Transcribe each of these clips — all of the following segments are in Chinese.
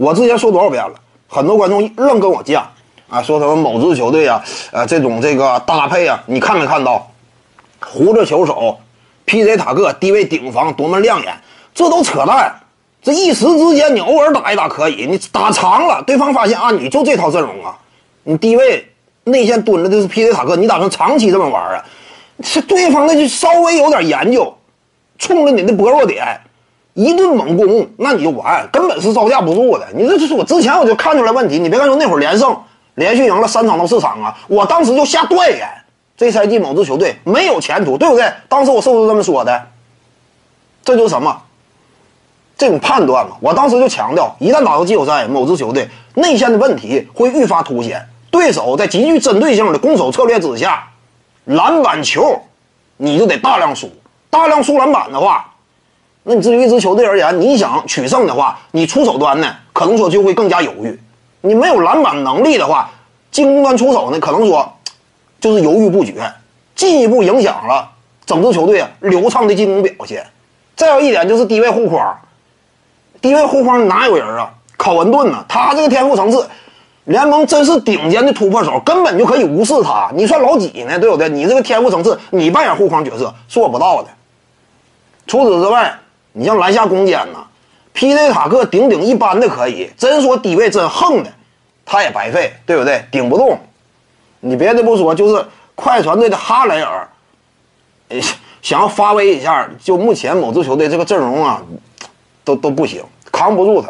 我之前说多少遍了，很多观众愣跟我犟啊，说什么某支球队啊，呃，这种这个搭配啊，你看没看到？胡子球手，P.J. 塔克低位顶防多么亮眼，这都扯淡。这一时之间，你偶尔打一打可以，你打长了，对方发现啊，你就这套阵容啊，你低位内线蹲着的是 P.J. 塔克，你打算长期这么玩啊？是对方那就稍微有点研究，冲着你的薄弱点一顿猛攻，那你就完，根本是招架不住的。你这就是我之前我就看出来问题，你别看说那会儿连胜，连续赢了三场到四场啊，我当时就下断言。这赛季某支球队没有前途，对不对？当时我是不是这么说的？这就是什么？这种判断嘛。我当时就强调，一旦打到季后赛，某支球队内线的问题会愈发凸显，对手在极具针对性的攻守策略之下，篮板球你就得大量输，大量输篮板的话，那你至于一支球队而言，你想取胜的话，你出手端呢，可能说就会更加犹豫。你没有篮板能力的话，进攻端出手呢，可能说。就是犹豫不决，进一步影响了整支球队流畅的进攻表现。再有一点就是低位护框，低位护框哪有人啊？考文顿呢？他这个天赋层次，联盟真是顶尖的突破手，根本就可以无视他。你算老几呢？对不对？你这个天赋层次，你扮演护框角色做不到的。除此之外，你像篮下攻坚呢，P.J. 塔克顶顶一般的可以，真说低位真横的，他也白费，对不对？顶不动。你别的不说，就是快船队的哈雷尔，想要发威一下，就目前某支球队这个阵容啊，都都不行，扛不住他。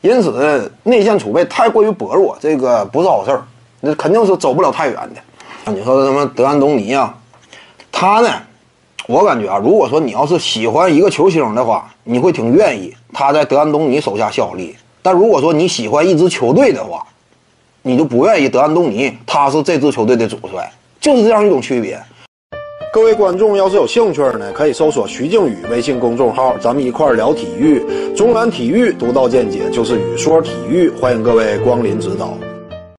因此，内线储备太过于薄弱，这个不是好事儿，那肯定是走不了太远的。你说什么德安东尼啊？他呢？我感觉啊，如果说你要是喜欢一个球星的话，你会挺愿意他在德安东尼手下效力。但如果说你喜欢一支球队的话，你就不愿意德安东尼，他是这支球队的主帅，就是这样一种区别。各位观众要是有兴趣呢，可以搜索徐静宇微信公众号，咱们一块儿聊体育。中南体育独到见解就是语说体育，欢迎各位光临指导。